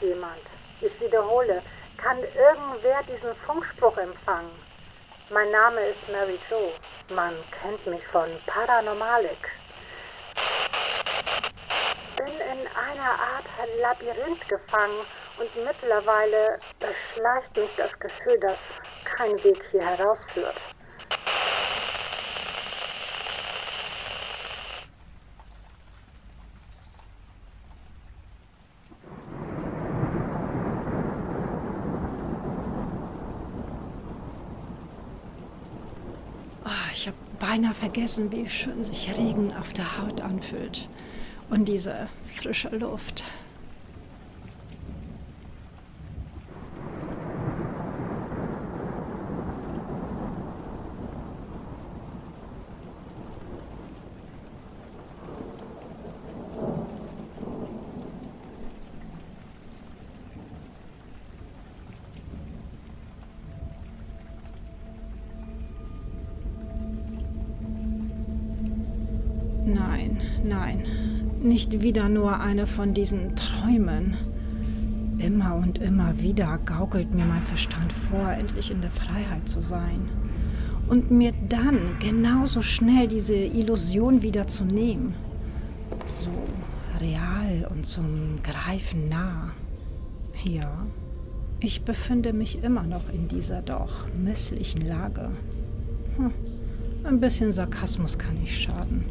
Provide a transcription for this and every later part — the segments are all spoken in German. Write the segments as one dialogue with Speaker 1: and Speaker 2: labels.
Speaker 1: jemand? Ich wiederhole, kann irgendwer diesen Funkspruch empfangen? Mein Name ist Mary Jo. Man kennt mich von Paranormalik. Bin in einer Art Labyrinth gefangen und mittlerweile beschleicht mich das Gefühl, dass kein Weg hier herausführt.
Speaker 2: Beinahe vergessen, wie schön sich Regen auf der Haut anfühlt und diese frische Luft. Nicht wieder nur eine von diesen Träumen. Immer und immer wieder gaukelt mir mein Verstand vor, endlich in der Freiheit zu sein. Und mir dann genauso schnell diese Illusion wieder zu nehmen. So real und zum Greifen nah. Ja, ich befinde mich immer noch in dieser doch misslichen Lage. Hm, ein bisschen Sarkasmus kann nicht schaden.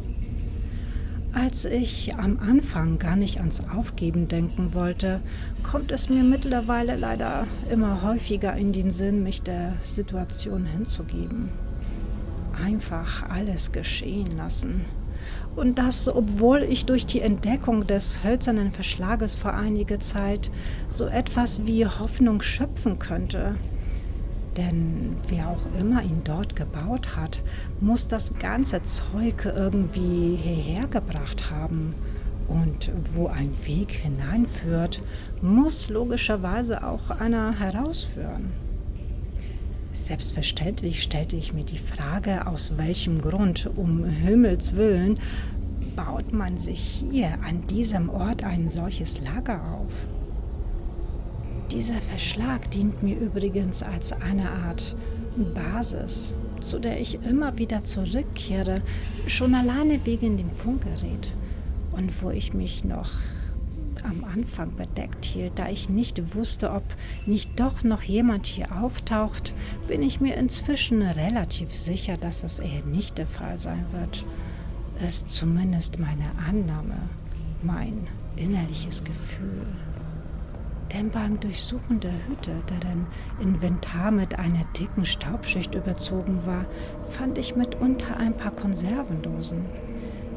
Speaker 2: Als ich am Anfang gar nicht ans Aufgeben denken wollte, kommt es mir mittlerweile leider immer häufiger in den Sinn, mich der Situation hinzugeben. Einfach alles geschehen lassen. Und das, obwohl ich durch die Entdeckung des hölzernen Verschlages vor einiger Zeit so etwas wie Hoffnung schöpfen könnte. Denn wer auch immer ihn dort gebaut hat, muss das ganze Zeug irgendwie hierher gebracht haben. Und wo ein Weg hineinführt, muss logischerweise auch einer herausführen. Selbstverständlich stellte ich mir die Frage, aus welchem Grund, um Himmels willen, baut man sich hier an diesem Ort ein solches Lager auf. Dieser Verschlag dient mir übrigens als eine Art Basis, zu der ich immer wieder zurückkehre, schon alleine wegen dem Funkgerät und wo ich mich noch am Anfang bedeckt hielt, da ich nicht wusste, ob nicht doch noch jemand hier auftaucht, bin ich mir inzwischen relativ sicher, dass das eher nicht der Fall sein wird. Ist zumindest meine Annahme, mein innerliches Gefühl. Denn beim Durchsuchen der Hütte, deren Inventar mit einer dicken Staubschicht überzogen war, fand ich mitunter ein paar Konservendosen.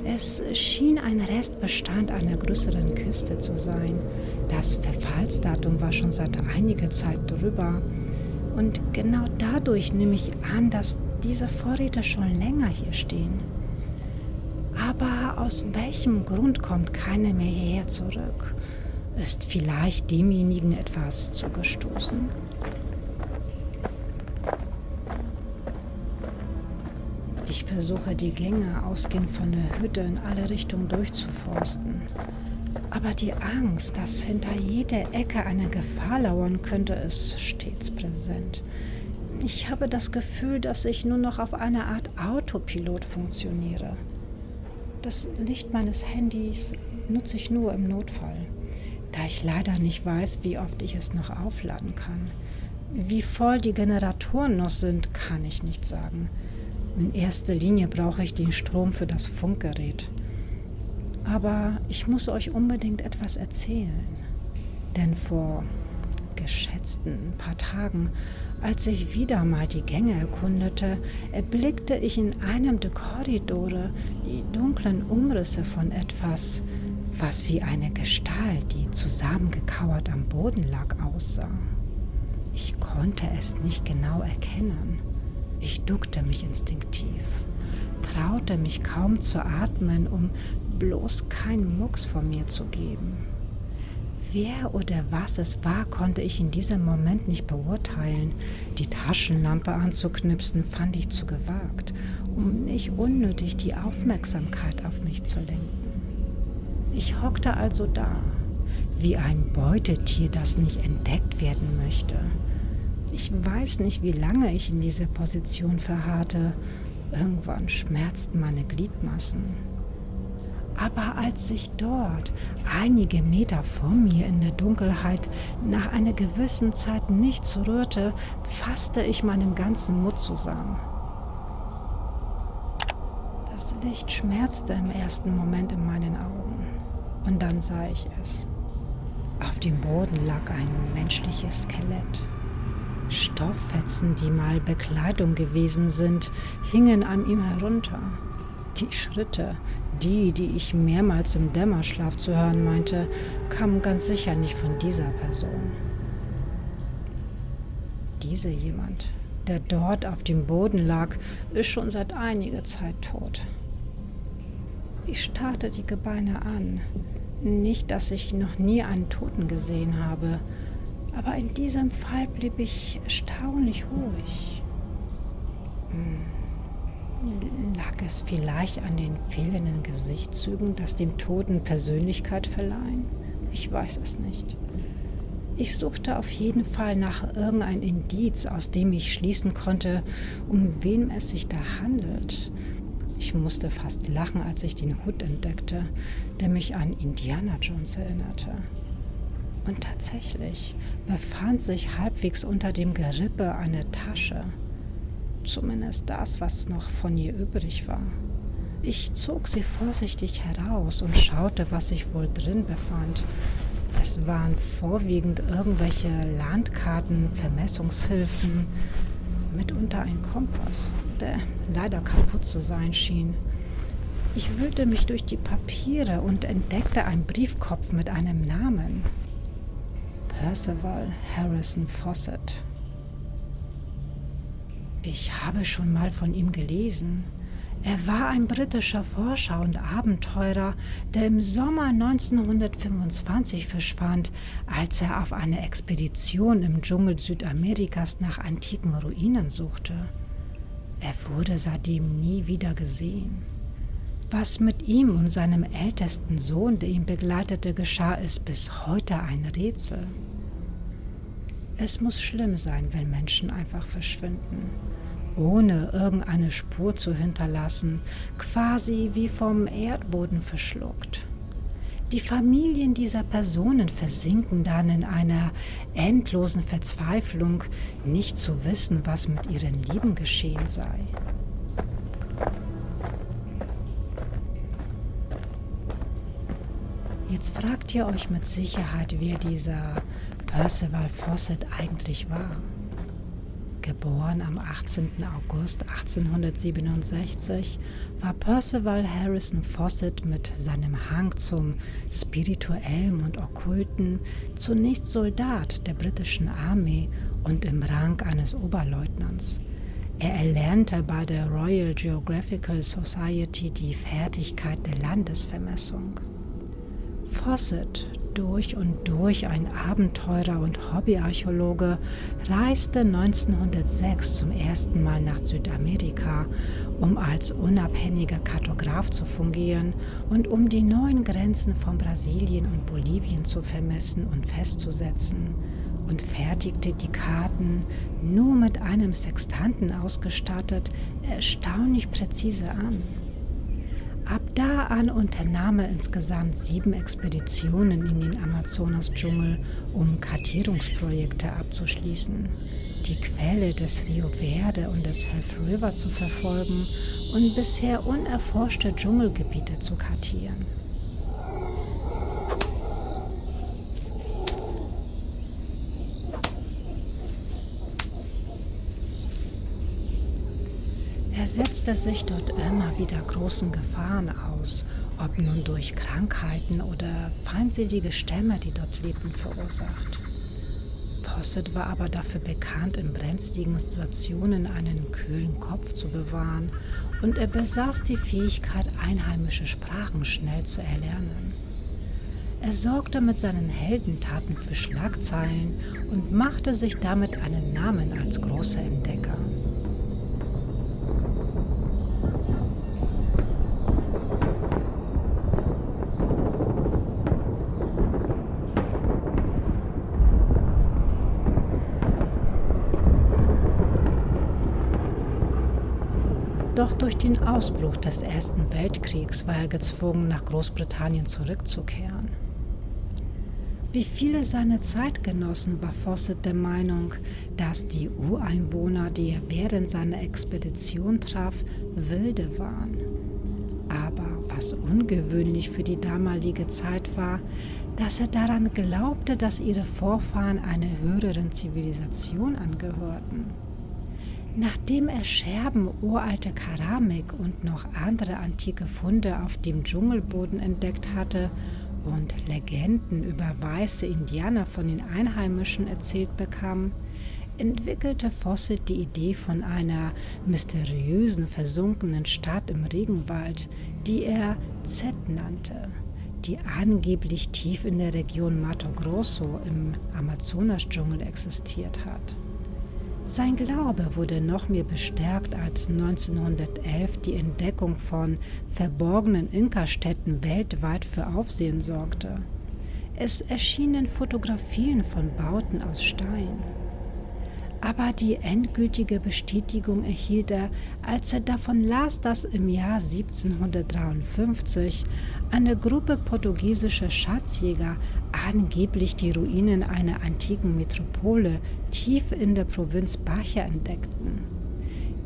Speaker 2: Es schien ein Restbestand einer größeren Kiste zu sein. Das Verfallsdatum war schon seit einiger Zeit drüber. Und genau dadurch nehme ich an, dass diese Vorräte schon länger hier stehen. Aber aus welchem Grund kommt keiner mehr hierher zurück? Ist vielleicht demjenigen etwas zugestoßen? Ich versuche die Gänge ausgehend von der Hütte in alle Richtungen durchzuforsten. Aber die Angst, dass hinter jeder Ecke eine Gefahr lauern könnte, ist stets präsent. Ich habe das Gefühl, dass ich nur noch auf eine Art Autopilot funktioniere. Das Licht meines Handys nutze ich nur im Notfall da ich leider nicht weiß, wie oft ich es noch aufladen kann. Wie voll die Generatoren noch sind, kann ich nicht sagen. In erster Linie brauche ich den Strom für das Funkgerät. Aber ich muss euch unbedingt etwas erzählen. Denn vor geschätzten paar Tagen, als ich wieder mal die Gänge erkundete, erblickte ich in einem der Korridore die dunklen Umrisse von etwas, was wie eine Gestalt, die zusammengekauert am Boden lag, aussah. Ich konnte es nicht genau erkennen. Ich duckte mich instinktiv, traute mich kaum zu atmen, um bloß keinen Mucks von mir zu geben. Wer oder was es war, konnte ich in diesem Moment nicht beurteilen. Die Taschenlampe anzuknipsen fand ich zu gewagt, um nicht unnötig die Aufmerksamkeit auf mich zu lenken. Ich hockte also da, wie ein Beutetier, das nicht entdeckt werden möchte. Ich weiß nicht, wie lange ich in dieser Position verharrte. Irgendwann schmerzten meine Gliedmassen. Aber als sich dort, einige Meter vor mir in der Dunkelheit, nach einer gewissen Zeit nichts rührte, fasste ich meinen ganzen Mut zusammen. Das Licht schmerzte im ersten Moment in meinen Augen. Und dann sah ich es. Auf dem Boden lag ein menschliches Skelett. Stofffetzen, die mal Bekleidung gewesen sind, hingen an ihm herunter. Die Schritte, die, die ich mehrmals im Dämmerschlaf zu hören meinte, kamen ganz sicher nicht von dieser Person. Dieser jemand, der dort auf dem Boden lag, ist schon seit einiger Zeit tot. Ich starrte die Gebeine an. Nicht, dass ich noch nie einen Toten gesehen habe, aber in diesem Fall blieb ich erstaunlich ruhig. Hm. Lag es vielleicht an den fehlenden Gesichtszügen, das dem Toten Persönlichkeit verleihen? Ich weiß es nicht. Ich suchte auf jeden Fall nach irgendein Indiz, aus dem ich schließen konnte, um wen es sich da handelt. Ich musste fast lachen, als ich den Hut entdeckte, der mich an Indiana Jones erinnerte. Und tatsächlich befand sich halbwegs unter dem Gerippe eine Tasche. Zumindest das, was noch von ihr übrig war. Ich zog sie vorsichtig heraus und schaute, was sich wohl drin befand. Es waren vorwiegend irgendwelche Landkarten, Vermessungshilfen, mitunter ein Kompass, der leider kaputt zu sein schien. Ich wühlte mich durch die Papiere und entdeckte einen Briefkopf mit einem Namen. Percival Harrison Fawcett. Ich habe schon mal von ihm gelesen. Er war ein britischer Forscher und Abenteurer, der im Sommer 1925 verschwand, als er auf einer Expedition im Dschungel Südamerikas nach antiken Ruinen suchte. Er wurde seitdem nie wieder gesehen. Was mit ihm und seinem ältesten Sohn, der ihn begleitete, geschah, ist bis heute ein Rätsel. Es muss schlimm sein, wenn Menschen einfach verschwinden, ohne irgendeine Spur zu hinterlassen, quasi wie vom Erdboden verschluckt. Die Familien dieser Personen versinken dann in einer endlosen Verzweiflung, nicht zu wissen, was mit ihren Lieben geschehen sei. Jetzt fragt ihr euch mit Sicherheit, wer dieser Percival Fawcett eigentlich war. Geboren am 18. August 1867 war Percival Harrison Fawcett mit seinem Hang zum Spirituellen und Okkulten zunächst Soldat der britischen Armee und im Rang eines Oberleutnants. Er erlernte bei der Royal Geographical Society die Fertigkeit der Landesvermessung. Fawcett durch und durch ein Abenteurer und Hobbyarchäologe, reiste 1906 zum ersten Mal nach Südamerika, um als unabhängiger Kartograf zu fungieren und um die neuen Grenzen von Brasilien und Bolivien zu vermessen und festzusetzen und fertigte die Karten, nur mit einem Sextanten ausgestattet, erstaunlich präzise an. Ab da an unternahm er insgesamt sieben Expeditionen in den Amazonas-Dschungel, um Kartierungsprojekte abzuschließen, die Quelle des Rio Verde und des Heath River zu verfolgen und bisher unerforschte Dschungelgebiete zu kartieren. Er setzte sich dort immer wieder großen Gefahren aus, ob nun durch Krankheiten oder feindselige Stämme, die dort lebten, verursacht. Fawcett war aber dafür bekannt, in brenzligen Situationen einen kühlen Kopf zu bewahren und er besaß die Fähigkeit, einheimische Sprachen schnell zu erlernen. Er sorgte mit seinen Heldentaten für Schlagzeilen und machte sich damit einen Namen als großer Entdecker. Doch durch den Ausbruch des Ersten Weltkriegs war er gezwungen, nach Großbritannien zurückzukehren. Wie viele seiner Zeitgenossen war Fawcett der Meinung, dass die Ureinwohner, die er während seiner Expedition traf, Wilde waren. Aber was ungewöhnlich für die damalige Zeit war, dass er daran glaubte, dass ihre Vorfahren einer höheren Zivilisation angehörten. Nachdem er Scherben uralter Keramik und noch andere antike Funde auf dem Dschungelboden entdeckt hatte, und Legenden über weiße Indianer von den Einheimischen erzählt bekam, entwickelte Fawcett die Idee von einer mysteriösen versunkenen Stadt im Regenwald, die er Z nannte, die angeblich tief in der Region Mato Grosso im Amazonasdschungel existiert hat. Sein Glaube wurde noch mehr bestärkt, als 1911 die Entdeckung von verborgenen Inka-Städten weltweit für Aufsehen sorgte. Es erschienen Fotografien von Bauten aus Stein. Aber die endgültige Bestätigung erhielt er, als er davon las, dass im Jahr 1753 eine Gruppe portugiesischer Schatzjäger angeblich die Ruinen einer antiken Metropole tief in der Provinz Baja entdeckten.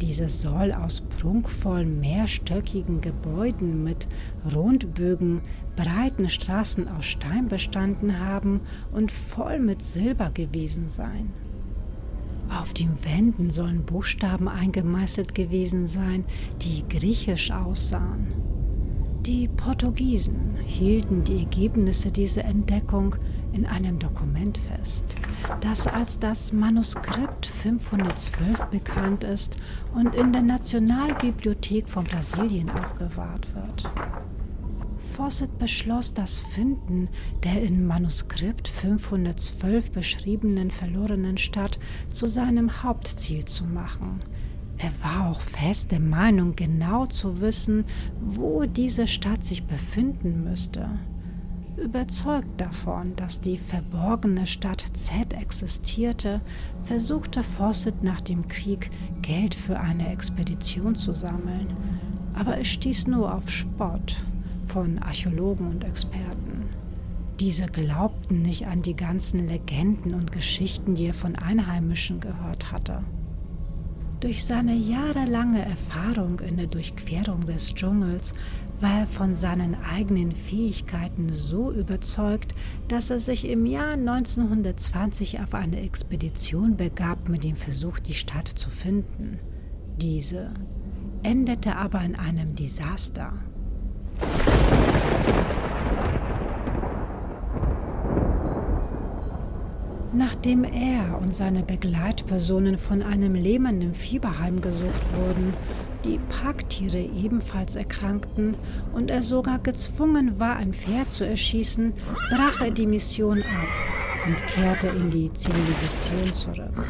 Speaker 2: Diese soll aus prunkvollen mehrstöckigen Gebäuden mit Rundbögen, breiten Straßen aus Stein bestanden haben und voll mit Silber gewesen sein. Auf den Wänden sollen Buchstaben eingemeißelt gewesen sein, die griechisch aussahen. Die Portugiesen hielten die Ergebnisse dieser Entdeckung in einem Dokument fest, das als das Manuskript 512 bekannt ist und in der Nationalbibliothek von Brasilien aufbewahrt wird. Fawcett beschloss, das Finden der in Manuskript 512 beschriebenen verlorenen Stadt zu seinem Hauptziel zu machen. Er war auch fest der Meinung, genau zu wissen, wo diese Stadt sich befinden müsste. Überzeugt davon, dass die verborgene Stadt Z existierte, versuchte Fawcett nach dem Krieg Geld für eine Expedition zu sammeln. Aber es stieß nur auf Spott von Archäologen und Experten. Diese glaubten nicht an die ganzen Legenden und Geschichten, die er von Einheimischen gehört hatte. Durch seine jahrelange Erfahrung in der Durchquerung des Dschungels war er von seinen eigenen Fähigkeiten so überzeugt, dass er sich im Jahr 1920 auf eine Expedition begab mit dem Versuch, die Stadt zu finden. Diese endete aber in einem Desaster. Nachdem er und seine Begleitpersonen von einem lähmenden Fieber heimgesucht wurden, die Parktiere ebenfalls erkrankten und er sogar gezwungen war, ein Pferd zu erschießen, brach er die Mission ab und kehrte in die Zivilisation zurück.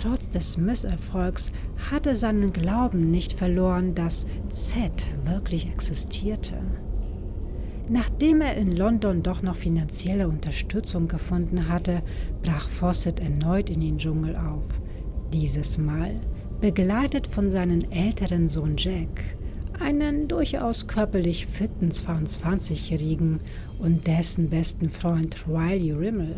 Speaker 2: Trotz des Misserfolgs hatte seinen Glauben nicht verloren, dass Z wirklich existierte. Nachdem er in London doch noch finanzielle Unterstützung gefunden hatte, brach Fawcett erneut in den Dschungel auf. Dieses Mal begleitet von seinem älteren Sohn Jack, einen durchaus körperlich fitten 22-Jährigen und dessen besten Freund Riley Rimmel.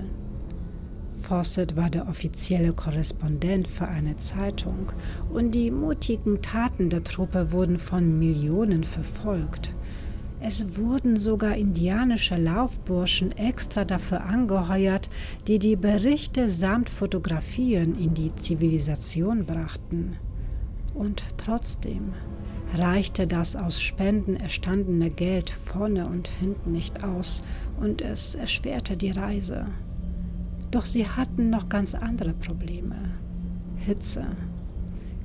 Speaker 2: Fawcett war der offizielle Korrespondent für eine Zeitung und die mutigen Taten der Truppe wurden von Millionen verfolgt. Es wurden sogar indianische Laufburschen extra dafür angeheuert, die die Berichte samt Fotografien in die Zivilisation brachten. Und trotzdem reichte das aus Spenden erstandene Geld vorne und hinten nicht aus und es erschwerte die Reise. Doch sie hatten noch ganz andere Probleme. Hitze,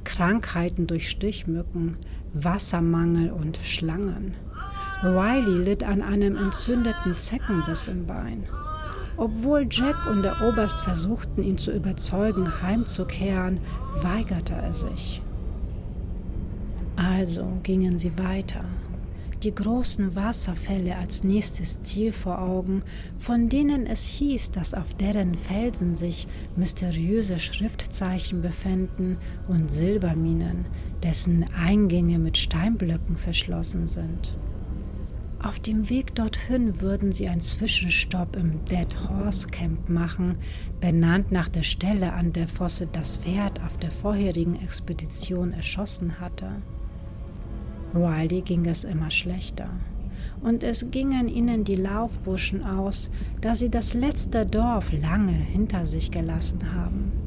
Speaker 2: Krankheiten durch Stichmücken, Wassermangel und Schlangen. Riley litt an einem entzündeten Zeckenbiss im Bein. Obwohl Jack und der Oberst versuchten, ihn zu überzeugen, heimzukehren, weigerte er sich. Also gingen sie weiter. die großen Wasserfälle als nächstes Ziel vor Augen, von denen es hieß, dass auf deren Felsen sich mysteriöse Schriftzeichen befänden und Silberminen, dessen Eingänge mit Steinblöcken verschlossen sind. Auf dem Weg dorthin würden sie einen Zwischenstopp im Dead Horse Camp machen, benannt nach der Stelle, an der Fosse das Pferd auf der vorherigen Expedition erschossen hatte. Riley ging es immer schlechter, und es gingen ihnen die Laufbuschen aus, da sie das letzte Dorf lange hinter sich gelassen haben.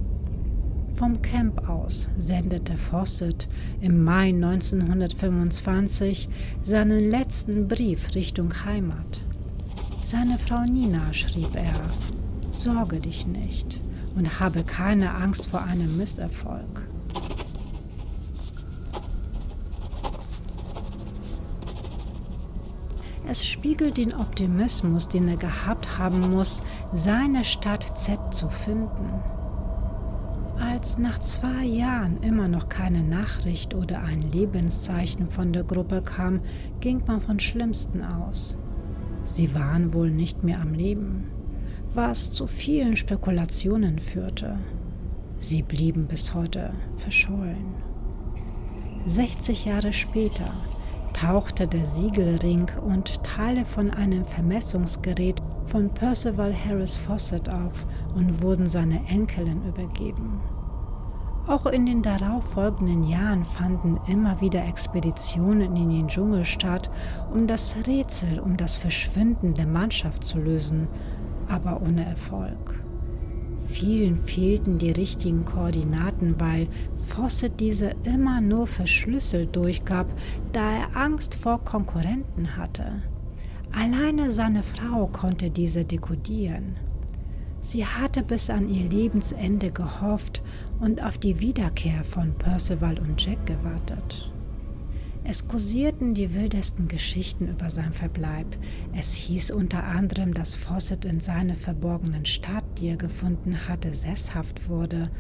Speaker 2: Vom Camp aus sendete Fawcett im Mai 1925 seinen letzten Brief Richtung Heimat. Seine Frau Nina schrieb er, Sorge dich nicht und habe keine Angst vor einem Misserfolg. Es spiegelt den Optimismus, den er gehabt haben muss, seine Stadt Z zu finden. Als nach zwei Jahren immer noch keine Nachricht oder ein Lebenszeichen von der Gruppe kam, ging man von Schlimmsten aus. Sie waren wohl nicht mehr am Leben, was zu vielen Spekulationen führte. Sie blieben bis heute verschollen. 60 Jahre später tauchte der Siegelring und Teile von einem Vermessungsgerät von Percival Harris Fawcett auf und wurden seiner Enkelin übergeben. Auch in den darauffolgenden Jahren fanden immer wieder Expeditionen in den Dschungel statt, um das Rätsel um das Verschwinden der Mannschaft zu lösen, aber ohne Erfolg. Vielen fehlten die richtigen Koordinaten, weil Fawcett diese immer nur verschlüsselt durchgab, da er Angst vor Konkurrenten hatte. Alleine seine Frau konnte diese dekodieren. Sie hatte bis an ihr Lebensende gehofft und auf die Wiederkehr von Percival und Jack gewartet. Es kursierten die wildesten Geschichten über sein Verbleib. Es hieß unter anderem, dass Fawcett in seiner verborgenen Stadt, die er gefunden hatte, sesshaft wurde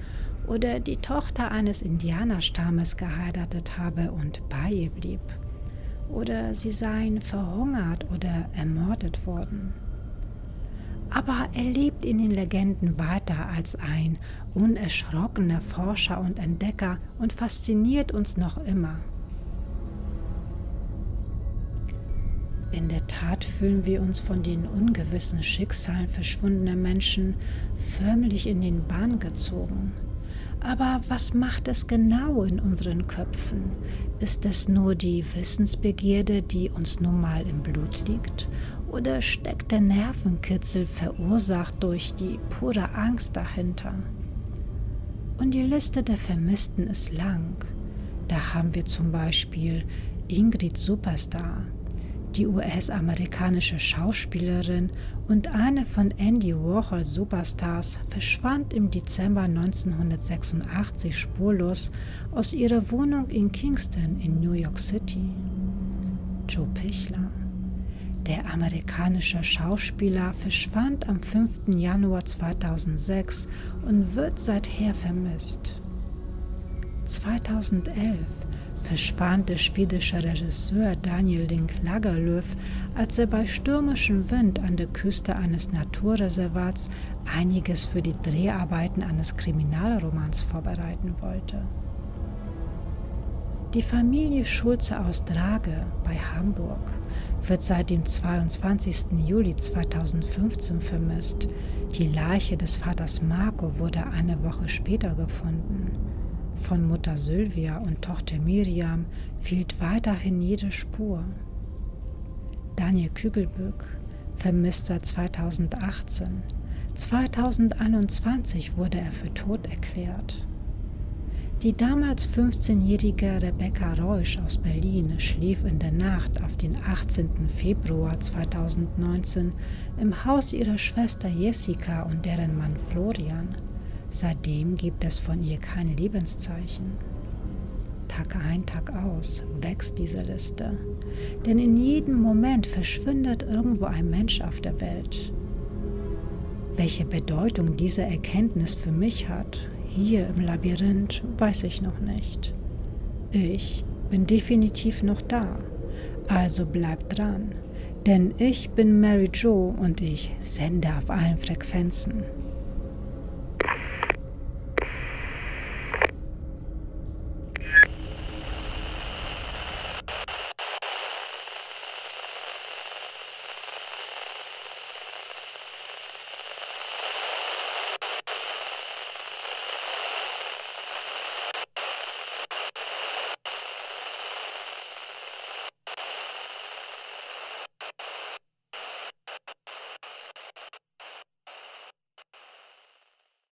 Speaker 2: oder die Tochter eines Indianerstammes geheiratet habe und bei ihr blieb. Oder sie seien verhungert oder ermordet worden aber er lebt in den Legenden weiter als ein unerschrockener Forscher und Entdecker und fasziniert uns noch immer. In der Tat fühlen wir uns von den ungewissen Schicksalen verschwundener Menschen förmlich in den Bann gezogen. Aber was macht es genau in unseren Köpfen? Ist es nur die Wissensbegierde, die uns nun mal im Blut liegt? Oder steckt der Nervenkitzel verursacht durch die pure Angst dahinter? Und die Liste der Vermissten ist lang. Da haben wir zum Beispiel Ingrid Superstar, die US-amerikanische Schauspielerin und eine von Andy Warhol Superstars, verschwand im Dezember 1986 spurlos aus ihrer Wohnung in Kingston in New York City. Joe Pichler der amerikanische Schauspieler verschwand am 5. Januar 2006 und wird seither vermisst. 2011 verschwand der schwedische Regisseur Daniel Link Lagerlöf, als er bei stürmischem Wind an der Küste eines Naturreservats einiges für die Dreharbeiten eines Kriminalromans vorbereiten wollte. Die Familie Schulze aus Drage bei Hamburg wird seit dem 22. Juli 2015 vermisst. Die Leiche des Vaters Marco wurde eine Woche später gefunden. Von Mutter Sylvia und Tochter Miriam fehlt weiterhin jede Spur. Daniel vermisst seit 2018. 2021 wurde er für tot erklärt. Die damals 15-jährige Rebecca Reusch aus Berlin schlief in der Nacht auf den 18. Februar 2019 im Haus ihrer Schwester Jessica und deren Mann Florian. Seitdem gibt es von ihr keine Lebenszeichen. Tag ein, Tag aus wächst diese Liste. Denn in jedem Moment verschwindet irgendwo ein Mensch auf der Welt. Welche Bedeutung diese Erkenntnis für mich hat, hier im Labyrinth weiß ich noch nicht. Ich bin definitiv noch da, Also bleibt dran, denn ich bin Mary Jo und ich sende auf allen Frequenzen.